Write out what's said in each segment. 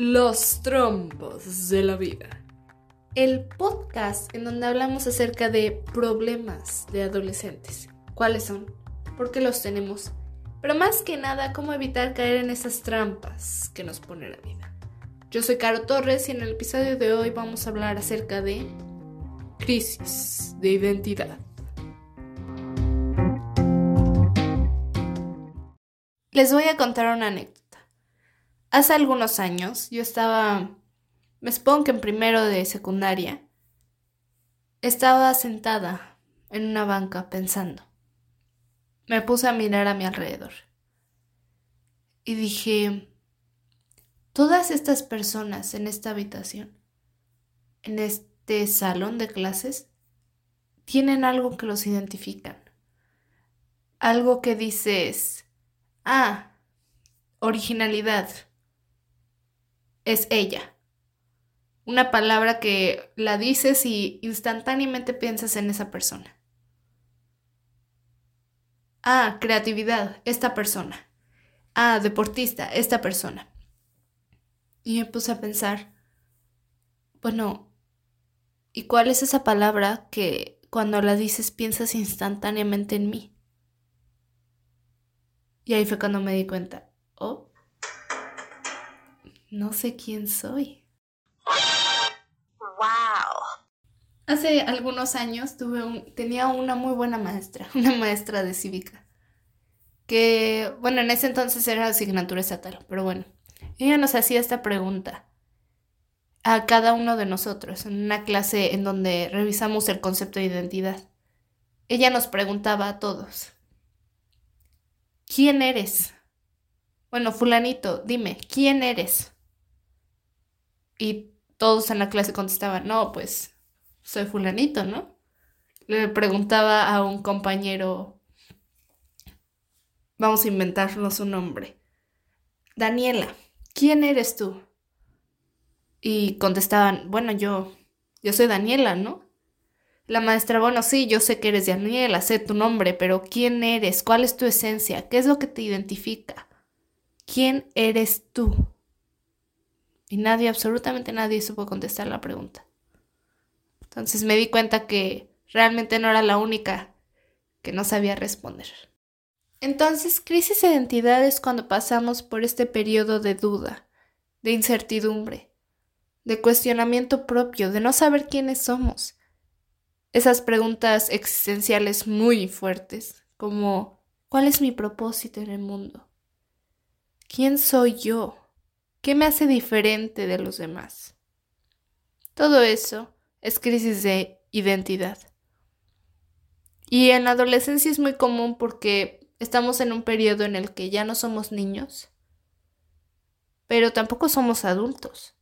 Los trompos de la vida. El podcast en donde hablamos acerca de problemas de adolescentes. ¿Cuáles son? ¿Por qué los tenemos? Pero más que nada, cómo evitar caer en esas trampas que nos pone la vida. Yo soy Caro Torres y en el episodio de hoy vamos a hablar acerca de crisis de identidad. Les voy a contar una anécdota. Hace algunos años yo estaba, me supongo que en primero de secundaria, estaba sentada en una banca pensando. Me puse a mirar a mi alrededor y dije, todas estas personas en esta habitación, en este salón de clases, tienen algo que los identifican. Algo que dices, Ah, originalidad. Es ella. Una palabra que la dices y instantáneamente piensas en esa persona. Ah, creatividad, esta persona. Ah, deportista, esta persona. Y me puse a pensar, bueno, ¿y cuál es esa palabra que cuando la dices piensas instantáneamente en mí? Y ahí fue cuando me di cuenta, oh, no sé quién soy. ¡Wow! Hace algunos años tuve un, tenía una muy buena maestra, una maestra de cívica, que, bueno, en ese entonces era asignatura estatal, pero bueno, ella nos hacía esta pregunta a cada uno de nosotros en una clase en donde revisamos el concepto de identidad. Ella nos preguntaba a todos, ¿quién eres? Bueno, fulanito, dime, ¿quién eres? Y todos en la clase contestaban, no, pues soy fulanito, ¿no? Le preguntaba a un compañero, vamos a inventarnos un nombre, Daniela, ¿quién eres tú? Y contestaban, bueno, yo, yo soy Daniela, ¿no? La maestra, bueno, sí, yo sé que eres Daniela, sé tu nombre, pero ¿quién eres? ¿Cuál es tu esencia? ¿Qué es lo que te identifica? ¿Quién eres tú? Y nadie, absolutamente nadie supo contestar la pregunta. Entonces me di cuenta que realmente no era la única que no sabía responder. Entonces, crisis de identidad es cuando pasamos por este periodo de duda, de incertidumbre, de cuestionamiento propio, de no saber quiénes somos esas preguntas existenciales muy fuertes, como ¿cuál es mi propósito en el mundo? ¿Quién soy yo? ¿Qué me hace diferente de los demás? Todo eso es crisis de identidad. Y en la adolescencia es muy común porque estamos en un periodo en el que ya no somos niños, pero tampoco somos adultos.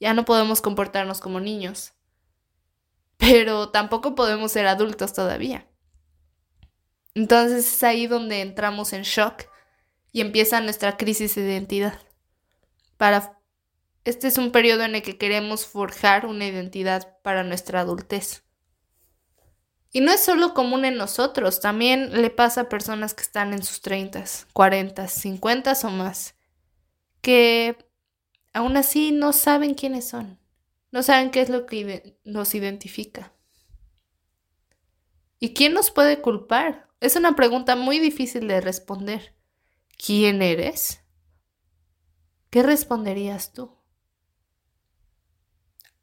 Ya no podemos comportarnos como niños pero tampoco podemos ser adultos todavía. Entonces es ahí donde entramos en shock y empieza nuestra crisis de identidad. Para este es un periodo en el que queremos forjar una identidad para nuestra adultez. Y no es solo común en nosotros, también le pasa a personas que están en sus 30, 40, 50 o más, que aún así no saben quiénes son. No saben qué es lo que nos identifica. ¿Y quién nos puede culpar? Es una pregunta muy difícil de responder. ¿Quién eres? ¿Qué responderías tú?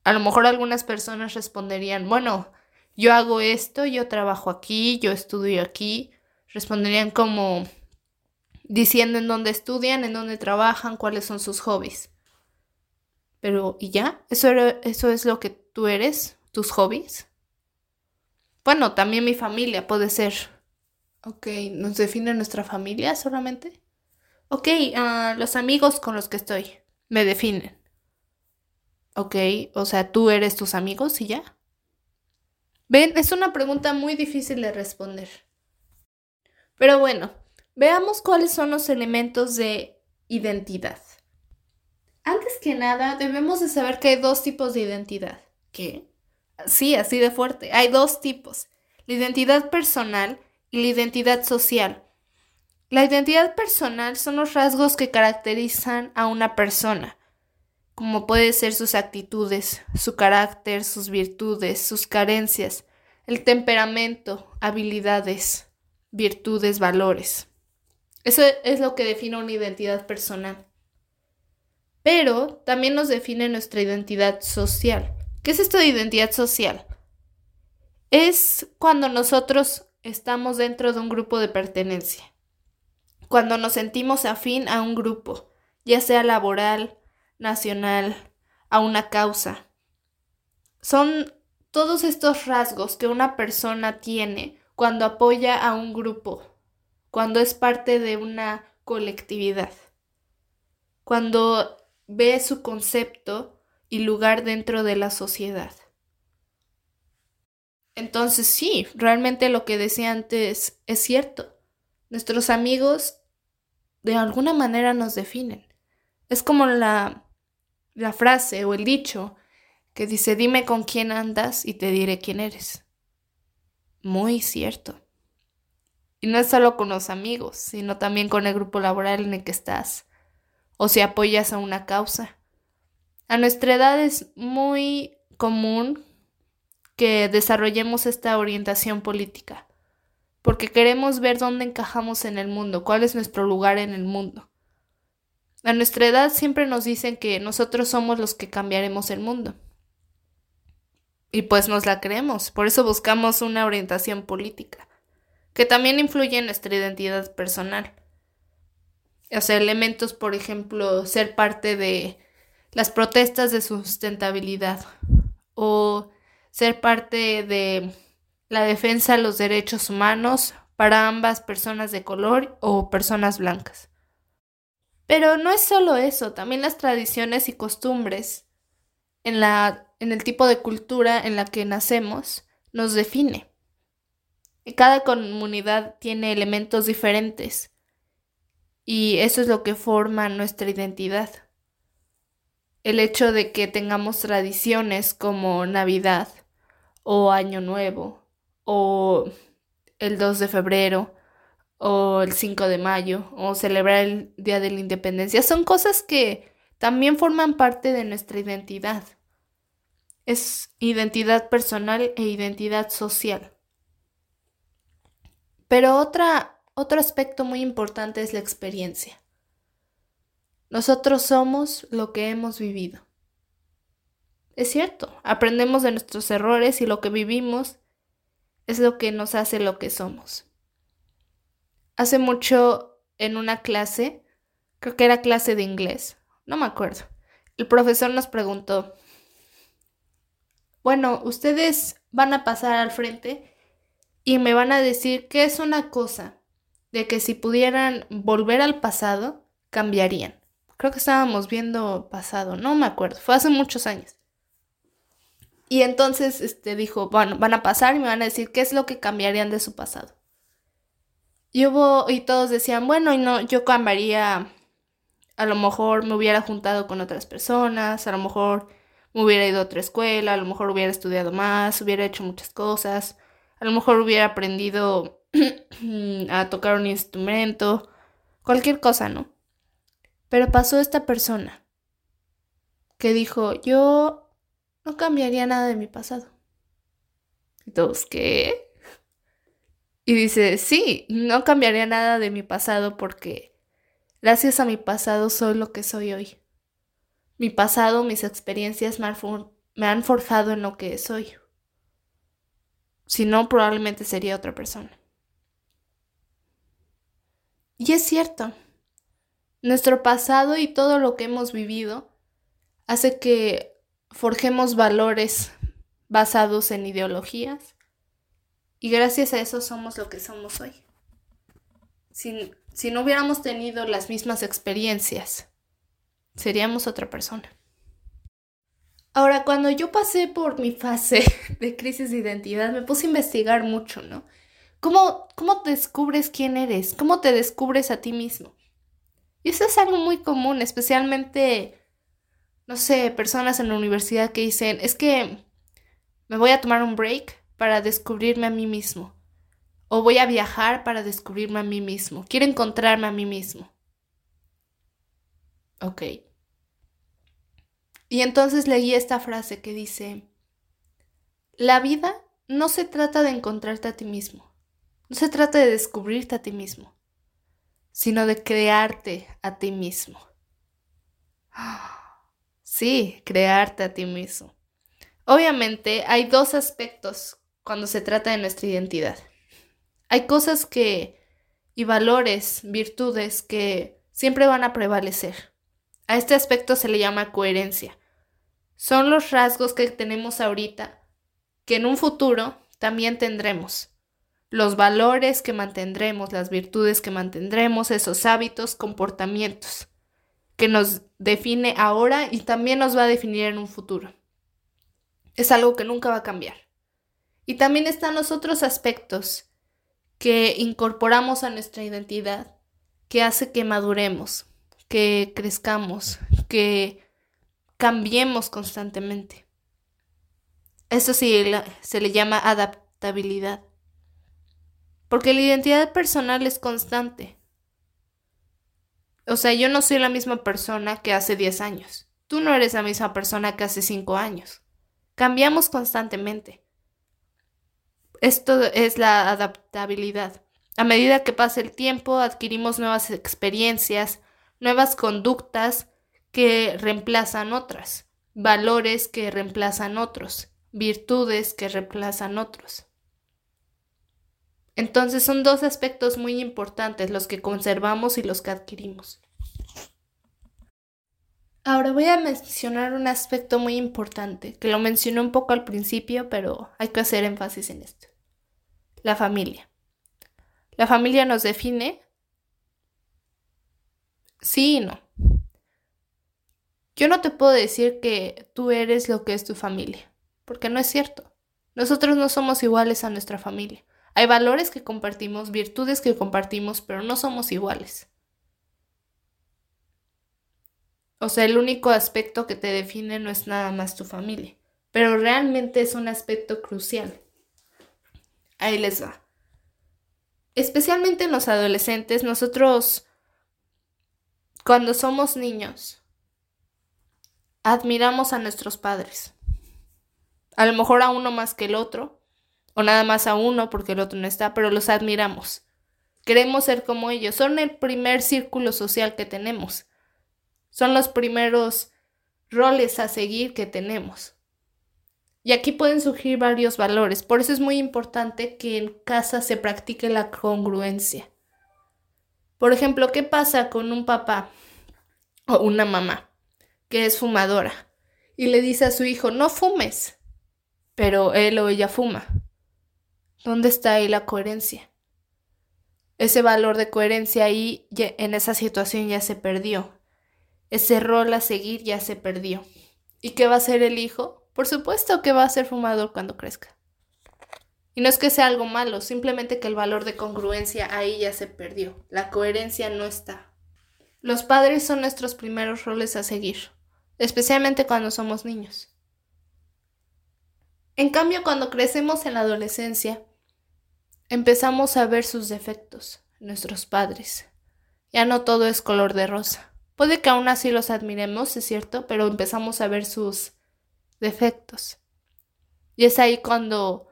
A lo mejor algunas personas responderían, bueno, yo hago esto, yo trabajo aquí, yo estudio aquí. Responderían como diciendo en dónde estudian, en dónde trabajan, cuáles son sus hobbies. Pero, ¿y ya? ¿Eso, ¿Eso es lo que tú eres? ¿Tus hobbies? Bueno, también mi familia puede ser. Ok, ¿nos define nuestra familia solamente? Ok, uh, los amigos con los que estoy me definen. Ok, o sea, tú eres tus amigos y ya. Ven, es una pregunta muy difícil de responder. Pero bueno, veamos cuáles son los elementos de identidad. Antes que nada, debemos de saber que hay dos tipos de identidad. ¿Qué? Sí, así de fuerte. Hay dos tipos. La identidad personal y la identidad social. La identidad personal son los rasgos que caracterizan a una persona, como puede ser sus actitudes, su carácter, sus virtudes, sus carencias, el temperamento, habilidades, virtudes, valores. Eso es lo que define una identidad personal. Pero también nos define nuestra identidad social. ¿Qué es esto de identidad social? Es cuando nosotros estamos dentro de un grupo de pertenencia, cuando nos sentimos afín a un grupo, ya sea laboral, nacional, a una causa. Son todos estos rasgos que una persona tiene cuando apoya a un grupo, cuando es parte de una colectividad, cuando ve su concepto y lugar dentro de la sociedad. Entonces sí, realmente lo que decía antes es cierto. Nuestros amigos de alguna manera nos definen. Es como la, la frase o el dicho que dice dime con quién andas y te diré quién eres. Muy cierto. Y no es solo con los amigos, sino también con el grupo laboral en el que estás, o si apoyas a una causa. A nuestra edad es muy común que desarrollemos esta orientación política, porque queremos ver dónde encajamos en el mundo, cuál es nuestro lugar en el mundo. A nuestra edad siempre nos dicen que nosotros somos los que cambiaremos el mundo. Y pues nos la creemos, por eso buscamos una orientación política, que también influye en nuestra identidad personal. O sea, elementos, por ejemplo, ser parte de las protestas de sustentabilidad o ser parte de la defensa de los derechos humanos para ambas personas de color o personas blancas. Pero no es solo eso, también las tradiciones y costumbres en, la, en el tipo de cultura en la que nacemos nos define. Y cada comunidad tiene elementos diferentes y eso es lo que forma nuestra identidad el hecho de que tengamos tradiciones como Navidad o Año Nuevo o el 2 de febrero o el 5 de mayo o celebrar el Día de la Independencia son cosas que también forman parte de nuestra identidad. Es identidad personal e identidad social. Pero otra, otro aspecto muy importante es la experiencia. Nosotros somos lo que hemos vivido. Es cierto, aprendemos de nuestros errores y lo que vivimos es lo que nos hace lo que somos. Hace mucho en una clase, creo que era clase de inglés, no me acuerdo, el profesor nos preguntó, bueno, ustedes van a pasar al frente y me van a decir qué es una cosa de que si pudieran volver al pasado, cambiarían. Creo que estábamos viendo pasado, no me acuerdo, fue hace muchos años. Y entonces este, dijo, bueno, van a pasar y me van a decir qué es lo que cambiarían de su pasado. Y hubo, y todos decían, bueno, y no, yo cambiaría, a lo mejor me hubiera juntado con otras personas, a lo mejor me hubiera ido a otra escuela, a lo mejor hubiera estudiado más, hubiera hecho muchas cosas, a lo mejor hubiera aprendido a tocar un instrumento, cualquier cosa, ¿no? Pero pasó esta persona que dijo, yo no cambiaría nada de mi pasado. Y todos, ¿qué? Y dice, sí, no cambiaría nada de mi pasado porque gracias a mi pasado soy lo que soy hoy. Mi pasado, mis experiencias me han, forjado en lo que soy. Si no, probablemente sería otra persona. Y es cierto. Nuestro pasado y todo lo que hemos vivido hace que forjemos valores basados en ideologías y gracias a eso somos lo que somos hoy. Si, si no hubiéramos tenido las mismas experiencias, seríamos otra persona. Ahora, cuando yo pasé por mi fase de crisis de identidad, me puse a investigar mucho, ¿no? ¿Cómo, cómo descubres quién eres? ¿Cómo te descubres a ti mismo? Y eso es algo muy común, especialmente, no sé, personas en la universidad que dicen, es que me voy a tomar un break para descubrirme a mí mismo. O voy a viajar para descubrirme a mí mismo. Quiero encontrarme a mí mismo. Ok. Y entonces leí esta frase que dice, la vida no se trata de encontrarte a ti mismo, no se trata de descubrirte a ti mismo, sino de crearte a ti mismo. Sí, crearte a ti mismo. Obviamente hay dos aspectos cuando se trata de nuestra identidad. Hay cosas que y valores, virtudes que siempre van a prevalecer. A este aspecto se le llama coherencia. Son los rasgos que tenemos ahorita que en un futuro también tendremos. Los valores que mantendremos, las virtudes que mantendremos, esos hábitos, comportamientos que nos define ahora y también nos va a definir en un futuro. Es algo que nunca va a cambiar. Y también están los otros aspectos que incorporamos a nuestra identidad, que hace que maduremos, que crezcamos, que cambiemos constantemente. Eso sí se le llama adaptabilidad. Porque la identidad personal es constante. O sea, yo no soy la misma persona que hace 10 años. Tú no eres la misma persona que hace 5 años. Cambiamos constantemente. Esto es la adaptabilidad. A medida que pasa el tiempo, adquirimos nuevas experiencias, nuevas conductas que reemplazan otras, valores que reemplazan otros, virtudes que reemplazan otros. Entonces son dos aspectos muy importantes los que conservamos y los que adquirimos. Ahora voy a mencionar un aspecto muy importante, que lo mencioné un poco al principio, pero hay que hacer énfasis en esto. La familia. La familia nos define. Sí y no. Yo no te puedo decir que tú eres lo que es tu familia, porque no es cierto. Nosotros no somos iguales a nuestra familia. Hay valores que compartimos, virtudes que compartimos, pero no somos iguales. O sea, el único aspecto que te define no es nada más tu familia, pero realmente es un aspecto crucial. Ahí les va. Especialmente en los adolescentes, nosotros, cuando somos niños, admiramos a nuestros padres. A lo mejor a uno más que el otro, o nada más a uno porque el otro no está, pero los admiramos. Queremos ser como ellos. Son el primer círculo social que tenemos. Son los primeros roles a seguir que tenemos. Y aquí pueden surgir varios valores. Por eso es muy importante que en casa se practique la congruencia. Por ejemplo, ¿qué pasa con un papá o una mamá que es fumadora y le dice a su hijo, no fumes, pero él o ella fuma? ¿Dónde está ahí la coherencia? Ese valor de coherencia ahí en esa situación ya se perdió ese rol a seguir ya se perdió. ¿Y qué va a ser el hijo? Por supuesto que va a ser fumador cuando crezca. Y no es que sea algo malo, simplemente que el valor de congruencia ahí ya se perdió. La coherencia no está. Los padres son nuestros primeros roles a seguir, especialmente cuando somos niños. En cambio, cuando crecemos en la adolescencia, empezamos a ver sus defectos, nuestros padres. Ya no todo es color de rosa. Puede que aún así los admiremos, es cierto, pero empezamos a ver sus defectos. Y es ahí cuando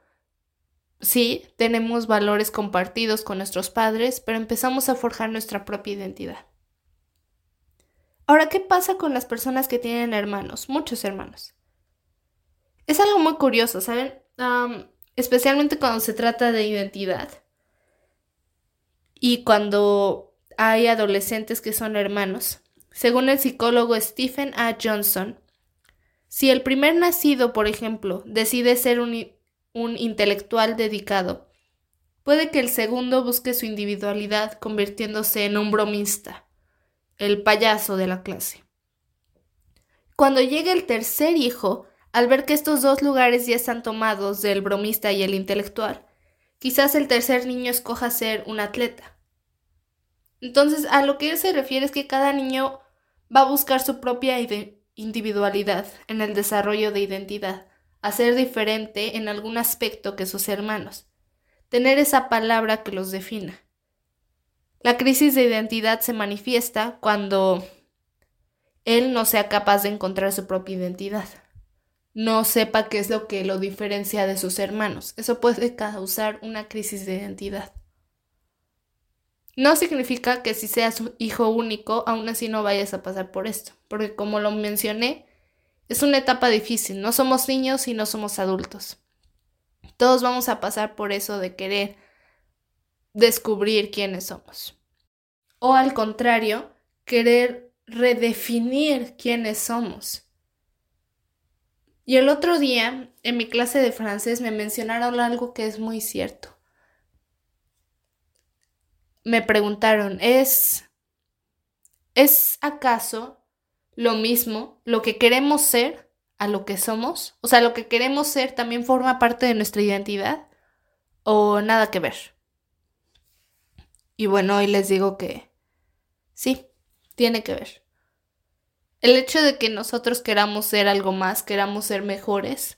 sí tenemos valores compartidos con nuestros padres, pero empezamos a forjar nuestra propia identidad. Ahora, ¿qué pasa con las personas que tienen hermanos? Muchos hermanos. Es algo muy curioso, ¿saben? Especialmente cuando se trata de identidad. Y cuando hay adolescentes que son hermanos. Según el psicólogo Stephen A. Johnson, si el primer nacido, por ejemplo, decide ser un, intelectual dedicado, puede que el segundo busque su individualidad convirtiéndose en un bromista, el payaso de la clase. Cuando llegue el tercer hijo, Al ver que estos dos lugares ya están tomados del bromista y el intelectual, quizás el tercer niño escoja ser un atleta. Entonces, a lo que él se refiere es que cada niño va a buscar su propia individualidad en el desarrollo de identidad, a ser diferente en algún aspecto que sus hermanos, tener esa palabra que los defina. La crisis de identidad se manifiesta cuando él no sea capaz de encontrar su propia identidad, no sepa qué es lo que lo diferencia de sus hermanos. Eso puede causar una crisis de identidad. No significa que si seas hijo único, aún así no vayas a pasar por esto, porque como lo mencioné, es una etapa difícil, no somos niños y no somos adultos. Todos vamos a pasar por eso de querer descubrir quiénes somos. O al contrario, querer redefinir quiénes somos. Y el otro día, en mi clase de francés, me mencionaron algo que es muy cierto me preguntaron, ¿es, ¿es acaso lo mismo lo que queremos ser a lo que somos? O sea, lo que queremos ser también forma parte de nuestra identidad o nada que ver. Y bueno, hoy les digo que sí, tiene que ver. El hecho de que nosotros queramos ser algo más, queramos ser mejores,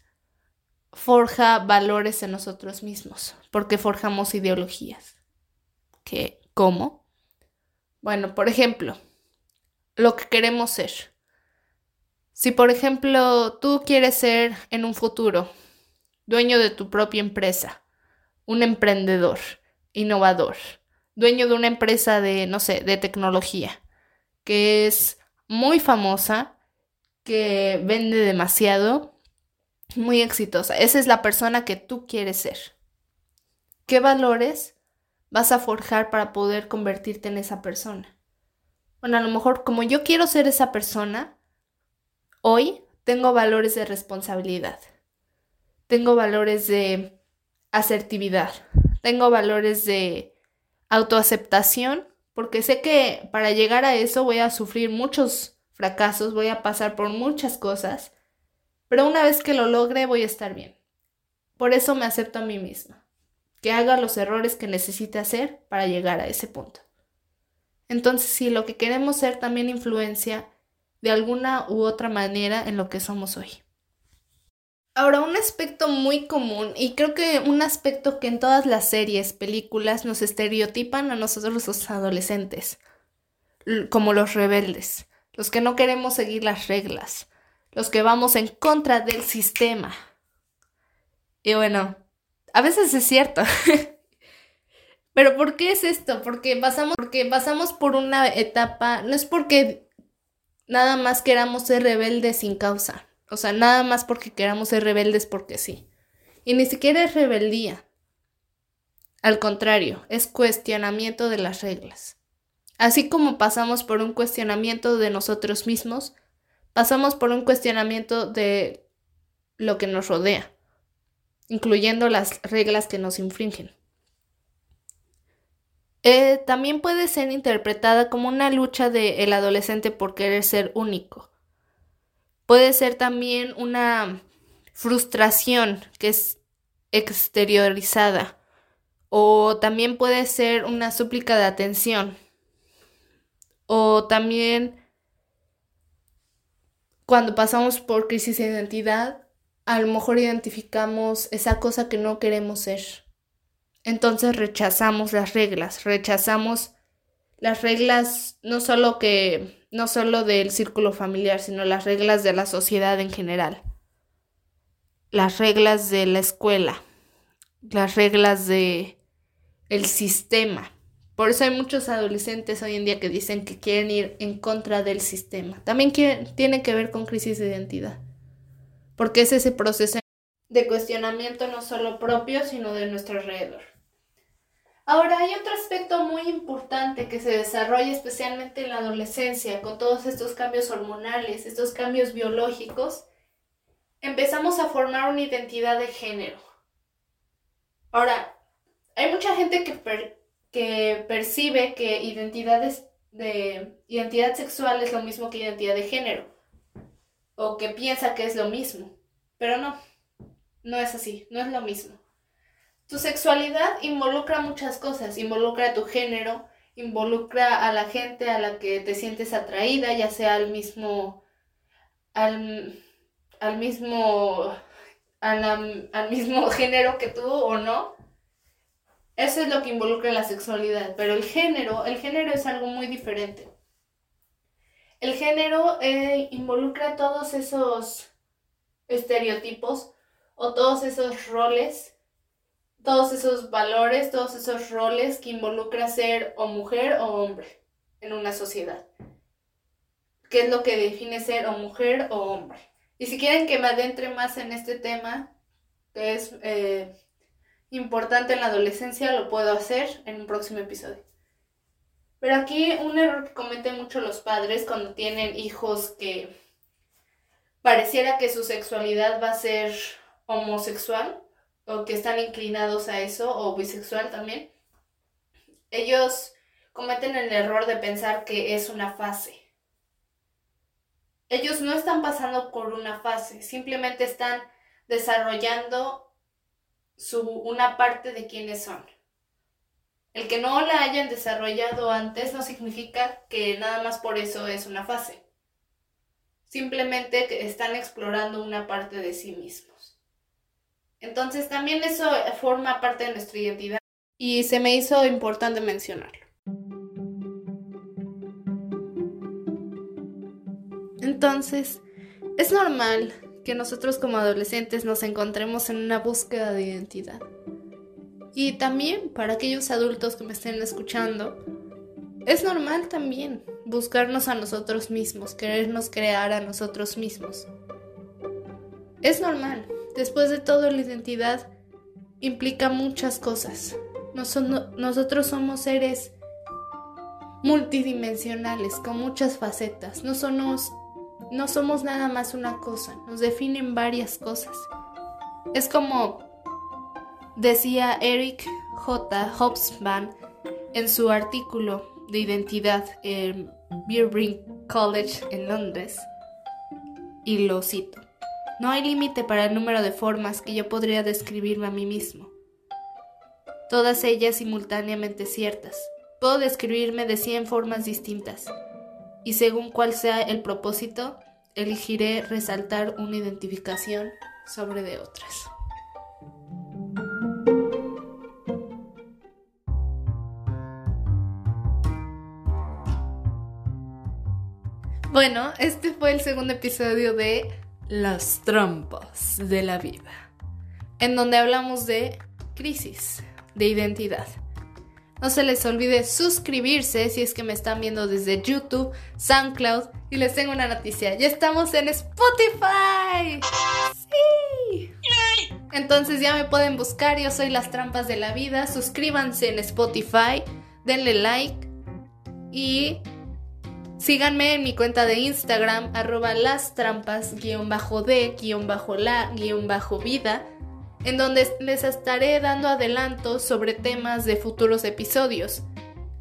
forja valores en nosotros mismos, porque forjamos ideologías que cómo. Bueno, por ejemplo, lo que queremos ser. Si por ejemplo tú quieres ser en un futuro dueño de tu propia empresa, un emprendedor, innovador, dueño de una empresa de, no sé, de tecnología, que es muy famosa, que vende demasiado, muy exitosa. Esa es la persona que tú quieres ser. ¿Qué valores vas a forjar para poder convertirte en esa persona. Bueno, a lo mejor como yo quiero ser esa persona, hoy tengo valores de responsabilidad, tengo valores de asertividad, tengo valores de autoaceptación, porque sé que para llegar a eso voy a sufrir muchos fracasos, voy a pasar por muchas cosas, pero una vez que lo logre voy a estar bien. Por eso me acepto a mí misma que haga los errores que necesite hacer para llegar a ese punto. Entonces, si lo que queremos ser también influencia de alguna u otra manera en lo que somos hoy. Ahora, un aspecto muy común y creo que un aspecto que en todas las series, películas nos estereotipan a nosotros los adolescentes, como los rebeldes, los que no queremos seguir las reglas, los que vamos en contra del sistema. Y bueno, a veces es cierto. Pero ¿por qué es esto? Porque pasamos, porque pasamos por una etapa, no es porque nada más queramos ser rebeldes sin causa. O sea, nada más porque queramos ser rebeldes porque sí. Y ni siquiera es rebeldía. Al contrario, es cuestionamiento de las reglas. Así como pasamos por un cuestionamiento de nosotros mismos, pasamos por un cuestionamiento de lo que nos rodea incluyendo las reglas que nos infringen. Eh, también puede ser interpretada como una lucha del adolescente por querer ser único. Puede ser también una frustración que es exteriorizada. O también puede ser una súplica de atención. O también cuando pasamos por crisis de identidad, a lo mejor identificamos esa cosa que no queremos ser. Entonces rechazamos las reglas, rechazamos las reglas no solo que no solo del círculo familiar, sino las reglas de la sociedad en general. Las reglas de la escuela, las reglas de el sistema. Por eso hay muchos adolescentes hoy en día que dicen que quieren ir en contra del sistema. También tiene que ver con crisis de identidad porque es ese proceso de cuestionamiento no solo propio, sino de nuestro alrededor. Ahora, hay otro aspecto muy importante que se desarrolla especialmente en la adolescencia, con todos estos cambios hormonales, estos cambios biológicos, empezamos a formar una identidad de género. Ahora, hay mucha gente que, que percibe que identidades de identidad sexual es lo mismo que identidad de género o que piensa que es lo mismo. Pero no, no es así, no es lo mismo. Tu sexualidad involucra muchas cosas, involucra tu género, involucra a la gente a la que te sientes atraída, ya sea al mismo, al, al mismo, al, al mismo género que tú o no. Eso es lo que involucra la sexualidad, pero el género, el género es algo muy diferente. El género eh, involucra todos esos estereotipos o todos esos roles todos esos valores, todos esos roles que involucra ser o mujer o hombre en una sociedad. ¿Qué es lo que define ser o mujer o hombre? Y si quieren que me adentre más en este tema, que es eh, importante en la adolescencia, lo puedo hacer en un próximo episodio. Pero aquí un error que cometen mucho los padres cuando tienen hijos que pareciera que su sexualidad va a ser homosexual o que están inclinados a eso, o bisexual también, ellos cometen el error de pensar que es una fase. Ellos no están pasando por una fase, simplemente están desarrollando su, una parte de quienes son. El que no la hayan desarrollado antes no significa que nada más por eso es una fase. Simplemente están explorando una parte de sí mismos. Entonces también eso forma parte de nuestra identidad y se me hizo importante mencionarlo. Entonces, es normal que nosotros como adolescentes nos encontremos en una búsqueda de identidad. Y también para aquellos adultos que me estén escuchando, es normal también buscarnos a nosotros mismos, querernos crear a nosotros mismos. Es normal, Después de todo, la identidad implica muchas cosas. nosotros somos seres multidimensionales, con muchas facetas. No somos, nada más una cosa, nos definen varias cosas. Es como decía Eric J. Hobsbawm en su artículo de identidad en Birkbeck College en Londres, y lo cito. No hay límite para el número de formas que yo podría describirme a mí mismo. Todas ellas simultáneamente ciertas. Puedo describirme de cien formas distintas. Y según cuál sea el propósito, elegiré resaltar una identificación sobre de otras. Bueno, este fue el segundo episodio de las trampas de la vida, en donde hablamos de crisis, de identidad. No se les olvide suscribirse si es que me están viendo desde YouTube, SoundCloud y les tengo una noticia, ya estamos en Spotify. Entonces ya me pueden buscar, yo soy Las Trampas de la Vida, suscríbanse en Spotify, denle like y Síganme en mi cuenta de Instagram, arroba las trampas, guion bajo de, guion bajo la, guion bajo vida, en donde les estaré dando adelantos sobre temas de futuros episodios.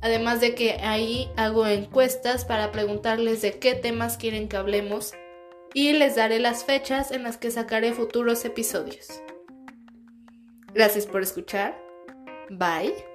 Además de que ahí hago encuestas para preguntarles de qué temas quieren que hablemos y les daré las fechas en las que sacaré futuros episodios. Gracias por escuchar. Bye.